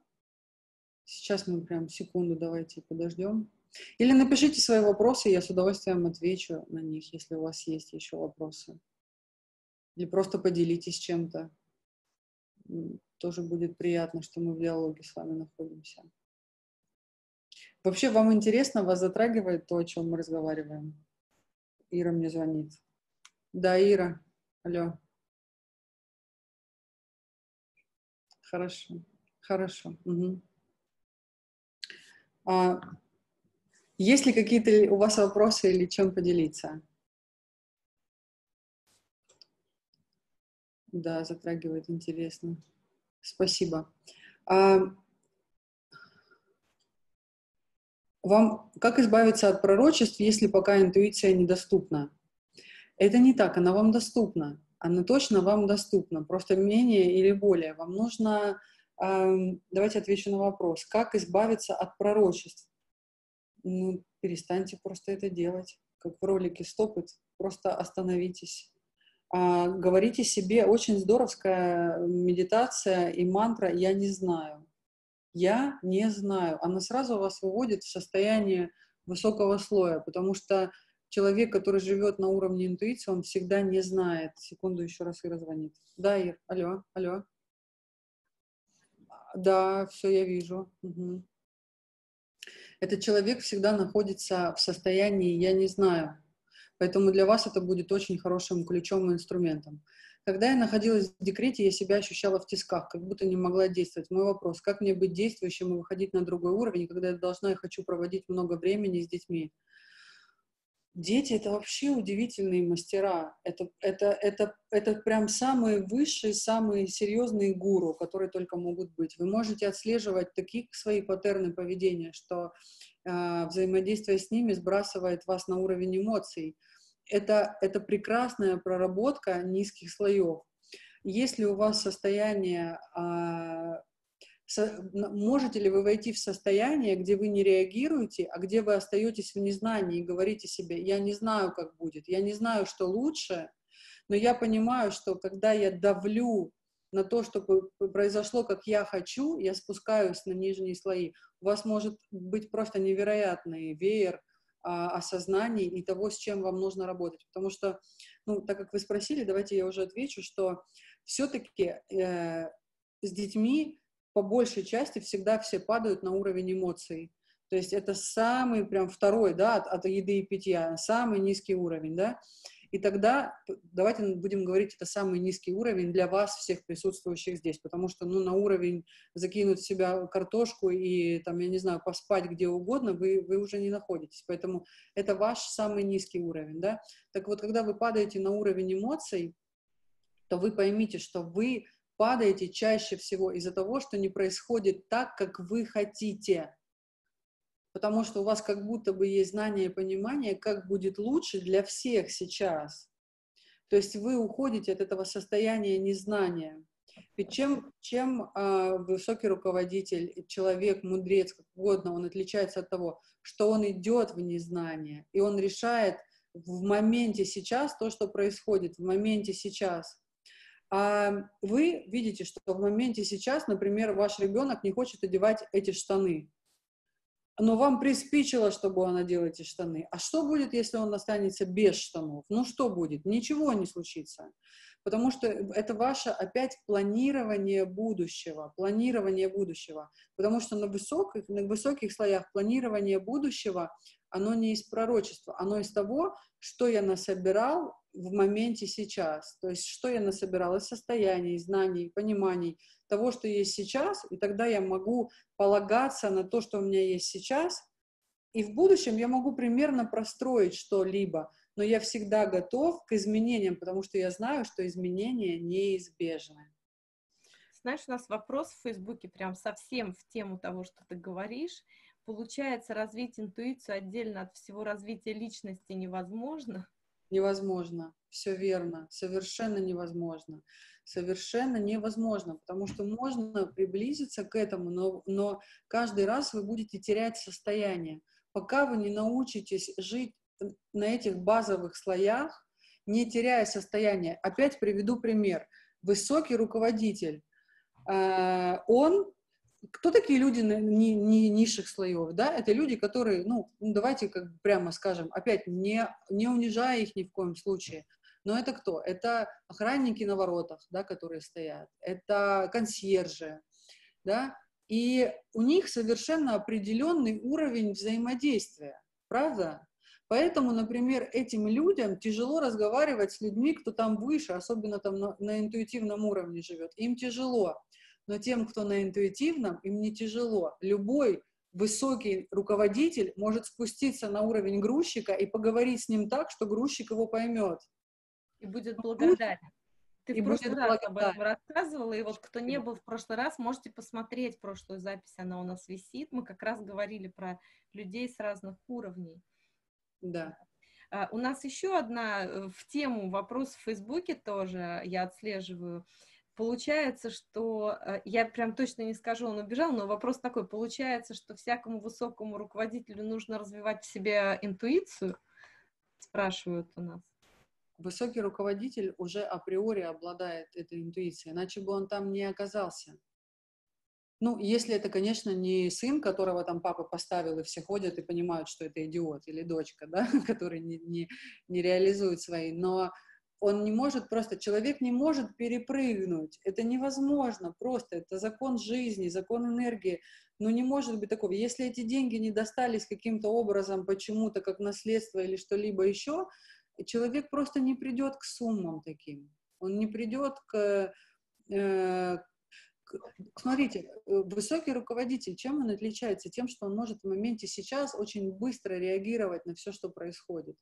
Сейчас мы прям секунду давайте подождем. Или напишите свои вопросы, я с удовольствием отвечу на них, если у вас есть еще вопросы. Или просто поделитесь чем-то. Тоже будет приятно, что мы в диалоге с вами находимся. Вообще, вам интересно, вас затрагивает то, о чем мы разговариваем? Ира мне звонит. Да, Ира. Алло. Хорошо, хорошо. Угу. А, есть ли какие-то у вас вопросы или чем поделиться? Да, затрагивает, интересно. Спасибо. А, вам как избавиться от пророчеств, если пока интуиция недоступна? Это не так, она вам доступна она точно вам доступна, просто менее или более. Вам нужно, давайте отвечу на вопрос, как избавиться от пророчеств? Ну, перестаньте просто это делать, как в ролике «Стоп просто остановитесь. А, говорите себе, очень здоровская медитация и мантра «я не знаю». «Я не знаю». Она сразу вас выводит в состояние высокого слоя, потому что человек, который живет на уровне интуиции, он всегда не знает. Секунду еще раз Ира звонит. Да, Ир, алло, алло. Да, все, я вижу. Угу. Этот человек всегда находится в состоянии «я не знаю». Поэтому для вас это будет очень хорошим ключом и инструментом. Когда я находилась в декрете, я себя ощущала в тисках, как будто не могла действовать. Мой вопрос, как мне быть действующим и выходить на другой уровень, когда я должна и хочу проводить много времени с детьми? Дети — это вообще удивительные мастера. Это, это, это, это прям самые высшие, самые серьезные гуру, которые только могут быть. Вы можете отслеживать такие свои паттерны поведения, что э, взаимодействие с ними сбрасывает вас на уровень эмоций это, это прекрасная проработка низких слоев. Если у вас состояние, а, можете ли вы войти в состояние, где вы не реагируете, а где вы остаетесь в незнании и говорите себе, я не знаю, как будет, я не знаю, что лучше, но я понимаю, что когда я давлю на то, чтобы произошло, как я хочу, я спускаюсь на нижние слои. У вас может быть просто невероятный веер а, осознаний и того, с чем вам нужно работать. Потому что, ну, так как вы спросили, давайте я уже отвечу, что все-таки э, с детьми по большей части всегда все падают на уровень эмоций. То есть это самый прям второй, да, от, от еды и питья, самый низкий уровень, да. И тогда давайте будем говорить, это самый низкий уровень для вас, всех присутствующих здесь, потому что, ну, на уровень закинуть в себя картошку и, там, я не знаю, поспать где угодно, вы, вы уже не находитесь. Поэтому это ваш самый низкий уровень, да. Так вот, когда вы падаете на уровень эмоций, то вы поймите, что вы падаете чаще всего из-за того, что не происходит так, как вы хотите потому что у вас как будто бы есть знание и понимание, как будет лучше для всех сейчас. То есть вы уходите от этого состояния незнания. Ведь чем, чем э, высокий руководитель, человек, мудрец, как угодно, он отличается от того, что он идет в незнание, и он решает в моменте сейчас то, что происходит, в моменте сейчас. А вы видите, что в моменте сейчас, например, ваш ребенок не хочет одевать эти штаны но вам приспичило, чтобы он надел эти штаны. А что будет, если он останется без штанов? Ну что будет? Ничего не случится. Потому что это ваше опять планирование будущего, планирование будущего. Потому что на высоких, на высоких слоях планирование будущего, оно не из пророчества, оно из того, что я насобирал в моменте сейчас. То есть что я насобирал из состояний, знаний, пониманий, того, что есть сейчас, и тогда я могу полагаться на то, что у меня есть сейчас, и в будущем я могу примерно простроить что-либо, но я всегда готов к изменениям, потому что я знаю, что изменения неизбежны. Знаешь, у нас вопрос в Фейсбуке прям совсем в тему того, что ты говоришь. Получается, развить интуицию отдельно от всего развития личности невозможно? Невозможно, все верно, совершенно невозможно совершенно невозможно, потому что можно приблизиться к этому, но, но каждый раз вы будете терять состояние. Пока вы не научитесь жить на этих базовых слоях, не теряя состояние. Опять приведу пример. Высокий руководитель, э, он кто такие люди ни, ни, низших слоев, да? Это люди, которые, ну, давайте как прямо скажем, опять не, не унижая их ни в коем случае, но это кто? Это охранники на воротах, да, которые стоят, это консьержи, да, и у них совершенно определенный уровень взаимодействия, правда? Поэтому, например, этим людям тяжело разговаривать с людьми, кто там выше, особенно там на, на интуитивном уровне живет. Им тяжело. Но тем, кто на интуитивном, им не тяжело. Любой высокий руководитель может спуститься на уровень грузчика и поговорить с ним так, что грузчик его поймет. И будет благодарен. Ты и в прошлый раз об этом рассказывала, и вот кто не был в прошлый раз, можете посмотреть прошлую запись, она у нас висит. Мы как раз говорили про людей с разных уровней. Да. Uh, у нас еще одна э, в тему вопрос в Фейсбуке тоже я отслеживаю. Получается, что э, я прям точно не скажу, он убежал, но вопрос такой: получается, что всякому высокому руководителю нужно развивать в себе интуицию? Спрашивают у нас высокий руководитель уже априори обладает этой интуицией, иначе бы он там не оказался. Ну, если это, конечно, не сын, которого там папа поставил, и все ходят и понимают, что это идиот, или дочка, да, который не, не, не реализует свои, но он не может просто, человек не может перепрыгнуть, это невозможно просто, это закон жизни, закон энергии, но не может быть такого. Если эти деньги не достались каким-то образом, почему-то, как наследство или что-либо еще, человек просто не придет к суммам таким. Он не придет к, э, Смотрите, э, высокий руководитель, чем он отличается? Тем, что он может в моменте сейчас очень быстро реагировать на все, что происходит.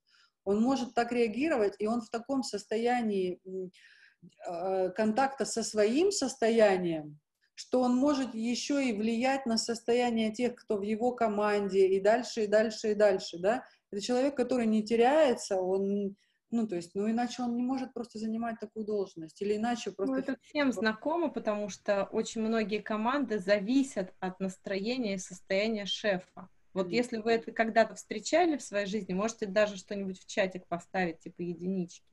Он может так реагировать, и он в таком состоянии э, контакта со своим состоянием, что он может еще и влиять на состояние тех, кто в его команде, и дальше, и дальше, и дальше, да. Это человек, который не теряется, он ну, то есть, ну, иначе он не может просто занимать такую должность, или иначе просто... Ну, это всем знакомо, потому что очень многие команды зависят от настроения и состояния шефа. Вот если вы это когда-то встречали в своей жизни, можете даже что-нибудь в чатик поставить, типа единички.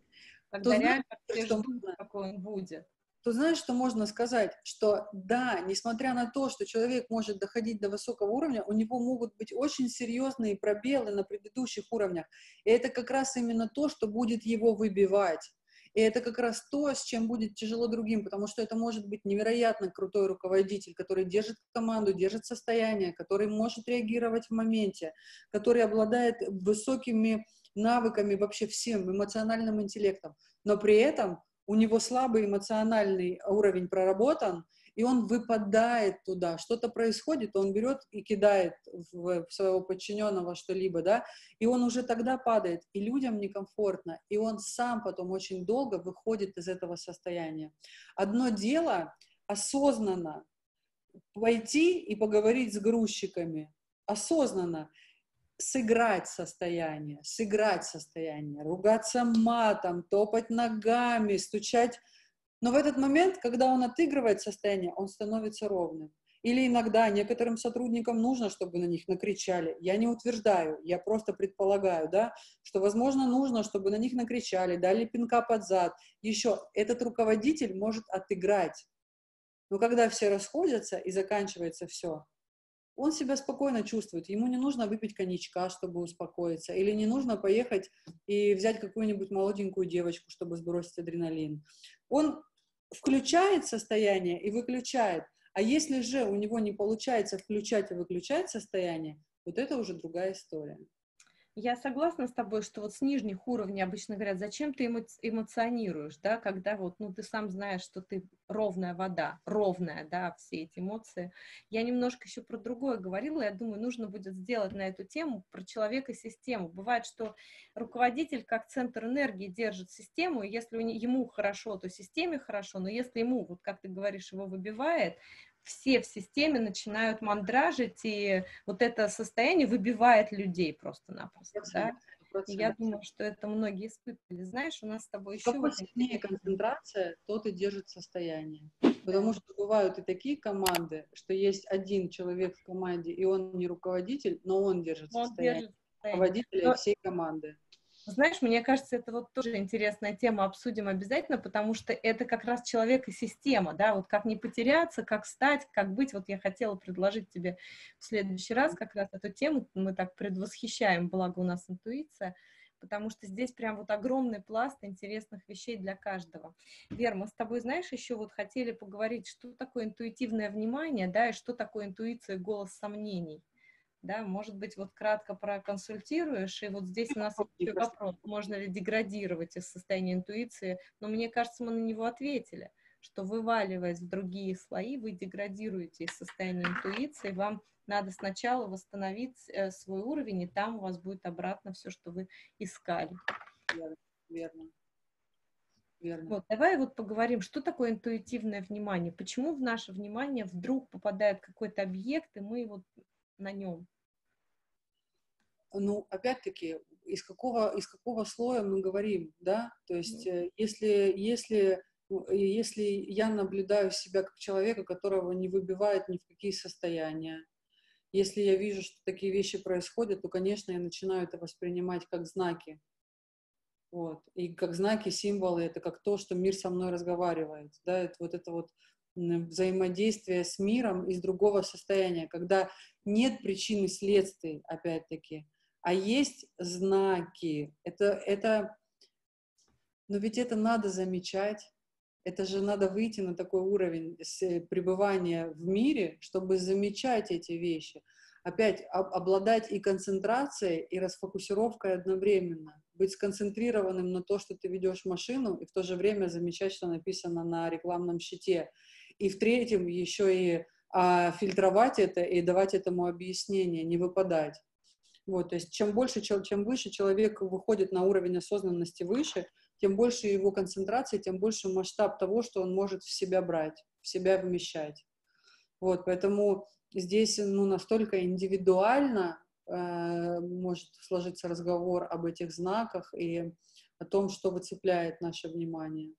Тогда То реально все ждут, какой он будет то знаешь, что можно сказать? Что да, несмотря на то, что человек может доходить до высокого уровня, у него могут быть очень серьезные пробелы на предыдущих уровнях. И это как раз именно то, что будет его выбивать. И это как раз то, с чем будет тяжело другим, потому что это может быть невероятно крутой руководитель, который держит команду, держит состояние, который может реагировать в моменте, который обладает высокими навыками вообще всем, эмоциональным интеллектом. Но при этом у него слабый эмоциональный уровень проработан, и он выпадает туда, что-то происходит, он берет и кидает в, своего подчиненного что-либо, да, и он уже тогда падает, и людям некомфортно, и он сам потом очень долго выходит из этого состояния. Одно дело осознанно пойти и поговорить с грузчиками, осознанно, сыграть состояние, сыграть состояние, ругаться матом, топать ногами, стучать. Но в этот момент, когда он отыгрывает состояние, он становится ровным. Или иногда некоторым сотрудникам нужно, чтобы на них накричали. Я не утверждаю, я просто предполагаю, да, что, возможно, нужно, чтобы на них накричали, дали пинка под зад. Еще этот руководитель может отыграть. Но когда все расходятся и заканчивается все, он себя спокойно чувствует, ему не нужно выпить коньячка, чтобы успокоиться, или не нужно поехать и взять какую-нибудь молоденькую девочку, чтобы сбросить адреналин. Он включает состояние и выключает. А если же у него не получается включать и выключать состояние, вот это уже другая история. Я согласна с тобой, что вот с нижних уровней обычно говорят, зачем ты эмо- эмоционируешь, да, когда вот, ну, ты сам знаешь, что ты ровная вода, ровная, да, все эти эмоции. Я немножко еще про другое говорила, я думаю, нужно будет сделать на эту тему про человека-систему. Бывает, что руководитель как центр энергии держит систему, и если ему хорошо, то системе хорошо, но если ему, вот как ты говоришь, его выбивает, все в системе начинают мандражить, и вот это состояние выбивает людей просто-напросто, да? Я думаю, что это многие испытывали. Знаешь, у нас с тобой еще... Какой сильнее концентрация, тот и держит состояние. Потому что бывают и такие команды, что есть один человек в команде, и он не руководитель, но он держит он состояние. Держит состояние. Руководителя но... всей команды. Знаешь, мне кажется, это вот тоже интересная тема, обсудим обязательно, потому что это как раз человек и система, да, вот как не потеряться, как стать, как быть. Вот я хотела предложить тебе в следующий раз как раз эту тему, мы так предвосхищаем, благо у нас интуиция, потому что здесь прям вот огромный пласт интересных вещей для каждого. Вер, мы с тобой, знаешь, еще вот хотели поговорить, что такое интуитивное внимание, да, и что такое интуиция голос сомнений да, может быть, вот кратко проконсультируешь, и вот здесь у нас еще вопрос, можно ли деградировать из состояния интуиции, но мне кажется, мы на него ответили, что вываливаясь в другие слои, вы деградируете из состояния интуиции, вам надо сначала восстановить э, свой уровень, и там у вас будет обратно все, что вы искали. Верно, верно. Верно. Вот, давай вот поговорим, что такое интуитивное внимание, почему в наше внимание вдруг попадает какой-то объект, и мы вот на нем ну, опять-таки, из какого, из какого слоя мы говорим, да, то есть mm если, если, ну, если я наблюдаю себя как человека, которого не выбивает ни в какие состояния, если я вижу, что такие вещи происходят, то, конечно, я начинаю это воспринимать как знаки. Вот. И как знаки, символы, это как то, что мир со мной разговаривает. Да, это вот это вот взаимодействие с миром из другого состояния, когда нет причин и следствий, опять-таки, а есть знаки. Это, это, но ведь это надо замечать. Это же надо выйти на такой уровень пребывания в мире, чтобы замечать эти вещи. Опять обладать и концентрацией, и расфокусировкой одновременно. быть сконцентрированным на то, что ты ведешь машину, и в то же время замечать, что написано на рекламном щите. И в третьем еще и а, фильтровать это и давать этому объяснение, не выпадать. Вот, то есть чем больше, чем выше человек выходит на уровень осознанности выше, тем больше его концентрация, тем больше масштаб того, что он может в себя брать, в себя вмещать. Вот, поэтому здесь ну, настолько индивидуально э, может сложиться разговор об этих знаках и о том, что выцепляет наше внимание.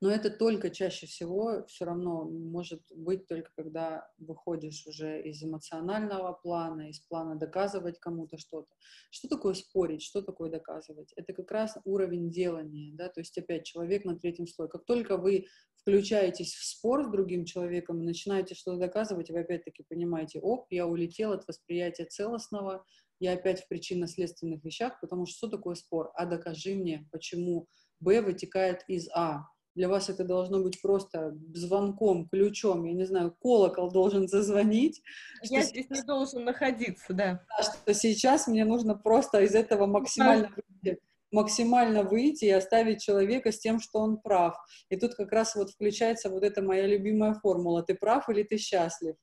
Но это только чаще всего все равно может быть только когда выходишь уже из эмоционального плана, из плана доказывать кому-то что-то. Что такое спорить, что такое доказывать? Это как раз уровень делания, да, то есть опять человек на третьем слое. Как только вы включаетесь в спор с другим человеком и начинаете что-то доказывать, вы опять-таки понимаете, оп, я улетел от восприятия целостного, я опять в причинно-следственных вещах, потому что что такое спор? А докажи мне, почему Б вытекает из А. Для вас это должно быть просто звонком, ключом, я не знаю, колокол должен зазвонить. Я здесь сейчас... не должен находиться, да. Что сейчас мне нужно просто из этого максимально выйти максимально выйти и оставить человека с тем, что он прав. И тут как раз вот включается вот эта моя любимая формула. Ты прав или ты счастлив?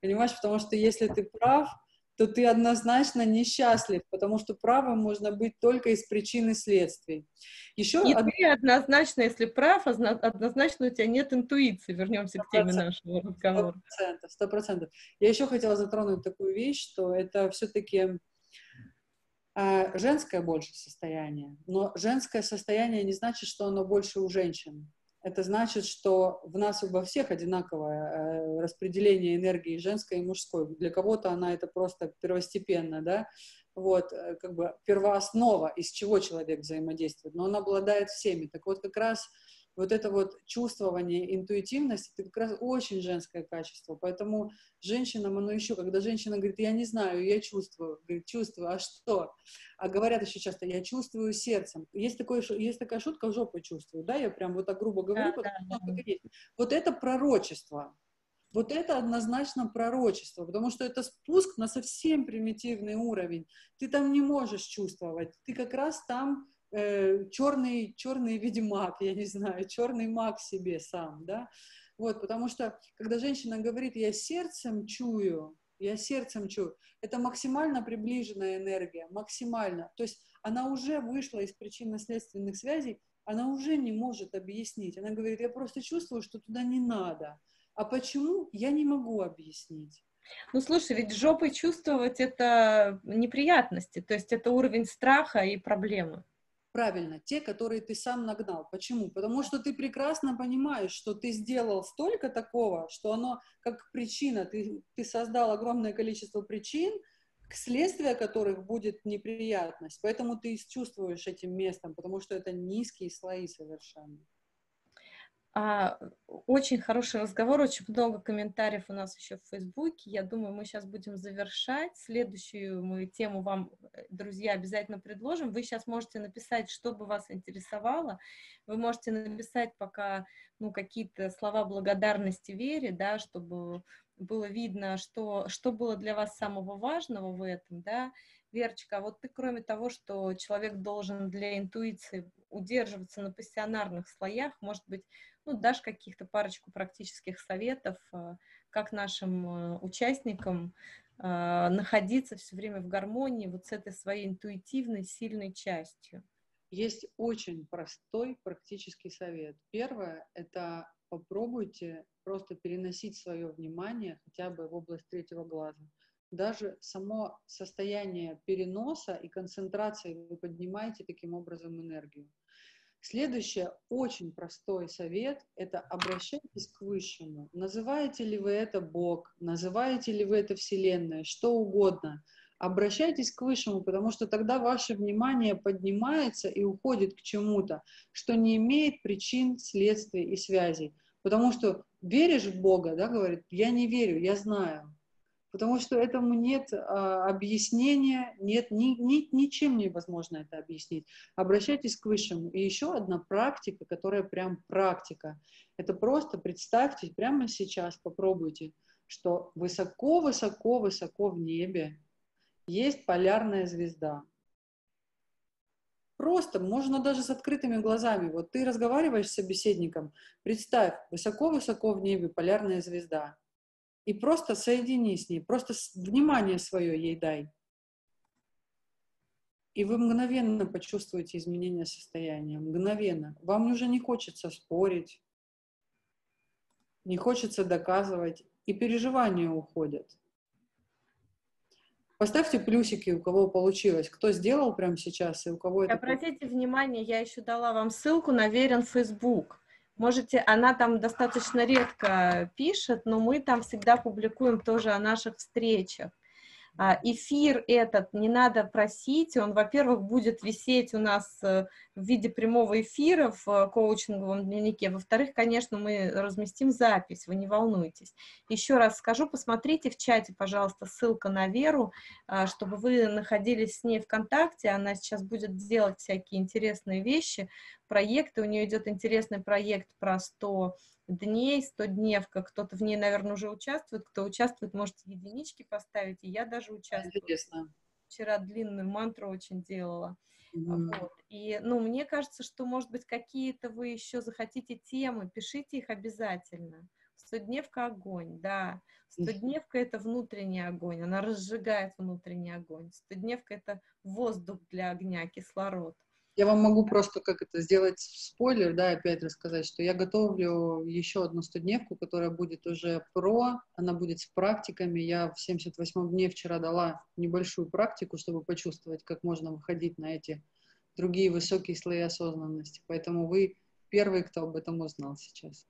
Понимаешь, потому что если ты прав, то ты однозначно несчастлив, потому что правым можно быть только из причин и следствий. Еще и од... ты однозначно, если прав, однозначно у тебя нет интуиции. Вернемся 100%, к теме нашего разговора. Сто процентов. Я еще хотела затронуть такую вещь, что это все-таки а, женское больше состояние. Но женское состояние не значит, что оно больше у женщин. Это значит, что в нас во всех одинаковое э, распределение энергии женской и мужской. Для кого-то она это просто первостепенно, да, вот, э, как бы первооснова, из чего человек взаимодействует, но он обладает всеми. Так вот, как раз вот это вот чувствование, интуитивность, это как раз очень женское качество. Поэтому женщинам оно еще, когда женщина говорит, я не знаю, я чувствую, говорит, чувствую, а что? А говорят еще часто, я чувствую сердцем. Есть, такое, есть такая шутка, в жопу чувствую, да, я прям вот так грубо говорю, да, да, да. есть. Вот это пророчество. Вот это однозначно пророчество, потому что это спуск на совсем примитивный уровень. Ты там не можешь чувствовать, ты как раз там э, черный, черный ведьмак, я не знаю, черный маг себе сам, да, вот, потому что, когда женщина говорит, я сердцем чую, я сердцем чую, это максимально приближенная энергия, максимально, то есть она уже вышла из причинно-следственных связей, она уже не может объяснить, она говорит, я просто чувствую, что туда не надо, а почему, я не могу объяснить. Ну, слушай, ведь жопой чувствовать это неприятности, то есть это уровень страха и проблемы. Правильно, те, которые ты сам нагнал. Почему? Потому что ты прекрасно понимаешь, что ты сделал столько такого, что оно как причина, ты, ты создал огромное количество причин, к следствию которых будет неприятность. Поэтому ты чувствуешь этим местом, потому что это низкие слои совершенно. А, очень хороший разговор, очень много комментариев у нас еще в Фейсбуке. Я думаю, мы сейчас будем завершать. Следующую мы тему вам, э, друзья, обязательно предложим. Вы сейчас можете написать, что бы вас интересовало. Вы можете написать пока ну, какие-то слова благодарности Вере, да, чтобы было видно, что, что было для вас самого важного в этом, да, Верочка, а вот ты, кроме того, что человек должен для интуиции удерживаться на пассионарных слоях, может быть, ну, дашь каких-то парочку практических советов, э, как нашим э, участникам э, находиться все время в гармонии вот с этой своей интуитивной, сильной частью? Есть очень простой практический совет. Первое – это попробуйте просто переносить свое внимание хотя бы в область третьего глаза. Даже само состояние переноса и концентрации вы поднимаете таким образом энергию. Следующее, очень простой совет, это обращайтесь к Высшему. Называете ли вы это Бог, называете ли вы это Вселенная, что угодно. Обращайтесь к Высшему, потому что тогда ваше внимание поднимается и уходит к чему-то, что не имеет причин, следствий и связей. Потому что веришь в Бога, да, говорит, я не верю, я знаю потому что этому нет а, объяснения, нет, ни, ни, ничем невозможно это объяснить. Обращайтесь к Высшему. И еще одна практика, которая прям практика, это просто представьте прямо сейчас, попробуйте, что высоко-высоко-высоко в небе есть полярная звезда. просто, можно даже с открытыми глазами. Вот ты разговариваешь с собеседником, представь, высоко-высоко в небе полярная звезда. И просто соедини с ней, просто внимание свое ей дай. И вы мгновенно почувствуете изменение состояния, мгновенно. Вам уже не хочется спорить, не хочется доказывать, и переживания уходят. Поставьте плюсики, у кого получилось, кто сделал прямо сейчас и у кого это... Обратите внимание, я еще дала вам ссылку на Верен Facebook. Можете, она там достаточно редко пишет, но мы там всегда публикуем тоже о наших встречах. А, эфир этот не надо просить, он, во-первых, будет висеть у нас э, в виде прямого эфира в э, коучинговом дневнике, во-вторых, конечно, мы разместим запись, вы не волнуйтесь. Еще раз скажу, посмотрите в чате, пожалуйста, ссылка на Веру, а, чтобы вы находились с ней в контакте, она сейчас будет делать всякие интересные вещи, проекты, у нее идет интересный проект про 100 дней, 100 дневка, кто-то в ней, наверное, уже участвует, кто участвует, можете единички поставить, и я даже участвую. Интересно. Вчера длинную мантру очень делала. Mm-hmm. Вот. И, ну, мне кажется, что, может быть, какие-то вы еще захотите темы, пишите их обязательно. Стодневка — огонь, да. Стодневка — это внутренний огонь, она разжигает внутренний огонь. Стодневка — это воздух для огня, кислород. Я вам могу просто как это сделать спойлер, да, опять рассказать, что я готовлю еще одну студневку, которая будет уже про, она будет с практиками. Я в 78 дне вчера дала небольшую практику, чтобы почувствовать, как можно выходить на эти другие высокие слои осознанности. Поэтому вы первый, кто об этом узнал сейчас.